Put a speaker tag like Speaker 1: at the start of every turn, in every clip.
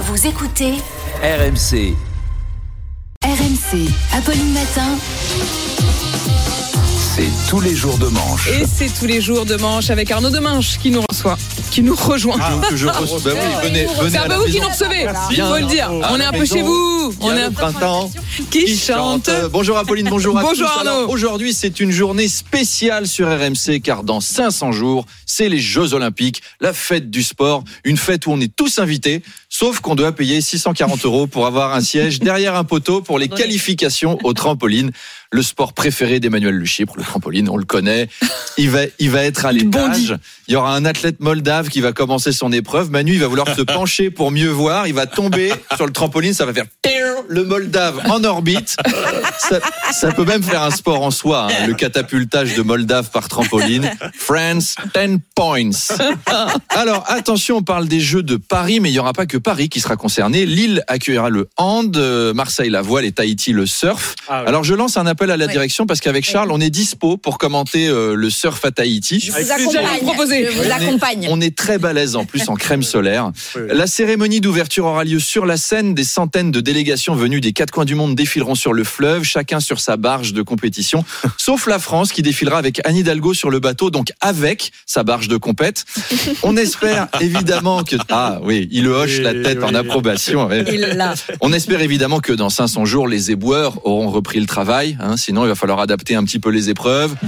Speaker 1: Vous écoutez
Speaker 2: RMC.
Speaker 1: RMC. Apolline Matin.
Speaker 2: C'est tous les jours de manche.
Speaker 3: Et c'est tous les jours de manche avec Arnaud Demanche qui nous reçoit, qui nous rejoint.
Speaker 4: que je reçois. Bah oui, venez, venez
Speaker 3: C'est un peu vous qui nous recevez, il faut le dire. On est un peu chez vous. On est un peu
Speaker 4: printemps
Speaker 3: qui chante.
Speaker 4: Euh, Bonjour Apolline, bonjour à
Speaker 3: Bonjour
Speaker 4: tous.
Speaker 3: Arnaud.
Speaker 4: Aujourd'hui, c'est une journée spéciale sur RMC car dans 500 jours, c'est les Jeux Olympiques, la fête du sport, une fête où on est tous invités, sauf qu'on doit payer 640 euros pour avoir un siège derrière un poteau pour les qualifications au trampoline. Le sport préféré d'Emmanuel Luchipre, le trampoline, on le connaît. Il va, il va être à l'étage. Il y aura un athlète moldave qui va commencer son épreuve. Manu, il va vouloir se pencher pour mieux voir. Il va tomber sur le trampoline. Ça va faire le moldave en orbite. Ça, ça peut même faire un sport en soi, hein, le catapultage de moldave par trampoline. France, 10 points. Alors, attention, on parle des Jeux de Paris, mais il n'y aura pas que Paris qui sera concerné. Lille accueillera le hand, euh, Marseille la voile et Tahiti le surf. Alors, je lance un appel à la
Speaker 3: Oui.
Speaker 4: direction parce qu'avec Charles, on est dispo pour commenter euh, le surf à Tahiti.
Speaker 3: Je vous accompagne.
Speaker 5: Je vous
Speaker 4: On est-
Speaker 5: accompagne.
Speaker 4: On est très balèze en plus en crème solaire. La cérémonie d'ouverture aura lieu sur la Seine. Des centaines de délégations venues des quatre coins du monde défileront sur le fleuve, chacun sur sa barge de compétition, sauf la France qui défilera avec Anne Hidalgo sur le bateau, donc avec sa barge de compète. On espère évidemment que ah oui, il hoche la tête en approbation.
Speaker 5: Il l'a.
Speaker 4: On espère évidemment que dans 500 jours, les éboueurs auront repris le travail. hein, sinon, il va falloir adapter un petit peu les épreuves.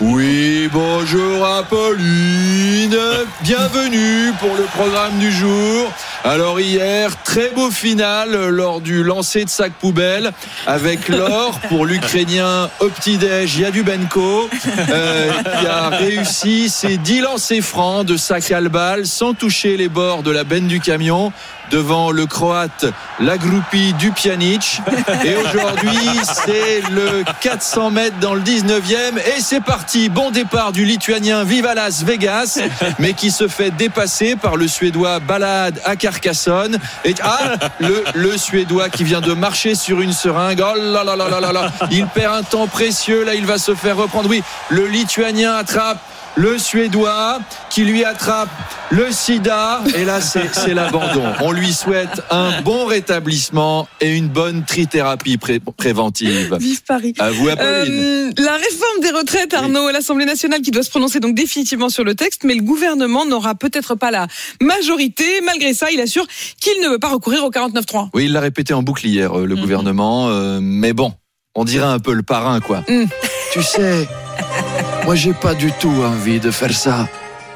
Speaker 4: Oui, bonjour Apolline. Bienvenue pour le programme du jour. Alors hier, très beau final lors du lancer de sac poubelle avec l'or pour l'Ukrainien Optidej Yadubenko. Euh, qui a réussi ses 10 lancers francs de sac à balle sans toucher les bords de la benne du camion devant le croate Lagrupi Dupjanic. Et aujourd'hui, c'est le 400 mètres dans le 19e. Et c'est parti. Bon départ du lituanien Viva Las Vegas, mais qui se fait dépasser par le suédois Balad à Carcassonne. Et ah, le, le suédois qui vient de marcher sur une seringue. Oh là là là là là là. Il perd un temps précieux. Là, il va se faire reprendre. Oui, le lituanien attrape le Suédois qui lui attrape le sida et là c'est l'abandon. On lui souhaite un bon rétablissement et une bonne trithérapie pré- préventive.
Speaker 3: Vive Paris.
Speaker 4: À vous Apolline.
Speaker 3: Euh, la réforme des retraites, Arnaud, à l'Assemblée nationale qui doit se prononcer donc définitivement sur le texte, mais le gouvernement n'aura peut-être pas la majorité. Malgré ça, il assure qu'il ne veut pas recourir au 49-3.
Speaker 4: Oui, il l'a répété en boucle hier, euh, le
Speaker 3: Mhm.
Speaker 4: gouvernement. euh, mais bon, on dirait un peu le parrain, quoi.
Speaker 3: Mhm.
Speaker 4: Tu sais, moi j'ai pas du tout envie de faire ça.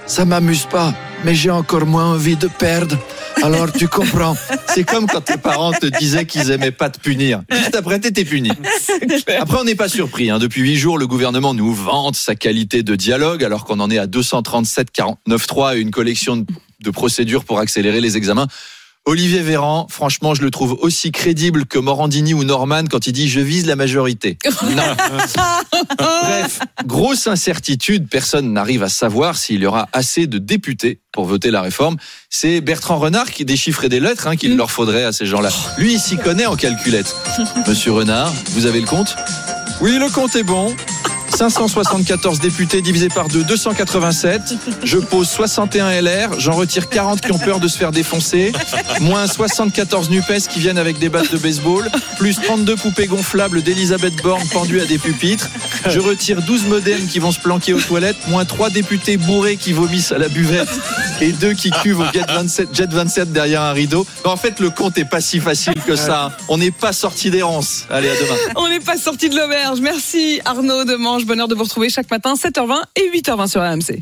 Speaker 4: Ça m'amuse pas, mais j'ai encore moins envie de perdre. Alors tu comprends. C'est comme quand tes parents te disaient qu'ils aimaient pas te punir. Juste après, t'étais puni. Après, on n'est pas surpris. hein. Depuis huit jours, le gouvernement nous vante sa qualité de dialogue, alors qu'on en est à 237 49.3 et une collection de, de procédures pour accélérer les examens. Olivier Véran, franchement, je le trouve aussi crédible que Morandini ou Norman quand il dit je vise la majorité. Non. Bref, grosse incertitude, personne n'arrive à savoir s'il y aura assez de députés pour voter la réforme. C'est Bertrand Renard qui déchiffrait des lettres hein, qu'il leur faudrait à ces gens-là. Lui, il s'y connaît en calculette. Monsieur Renard, vous avez le compte? Oui, le compte est bon. 574 députés divisé par 2, 287. Je pose 61 LR, j'en retire 40 qui ont peur de se faire défoncer, moins 74 NUPES qui viennent avec des battes de baseball, plus 32 poupées gonflables d'Elisabeth Borne pendues à des pupitres. Je retire 12 modems qui vont se planquer aux toilettes, moins 3 députés bourrés qui vomissent à la buvette et 2 qui cuvent au Jet 27, Jet 27 derrière un rideau. En fait, le compte est pas si facile que ça. On n'est pas sorti d'errance. Allez, à demain.
Speaker 3: On n'est pas sorti de l'auberge. Merci Arnaud Demange. Bonheur de vous retrouver chaque matin, 7h20 et 8h20 sur AMC.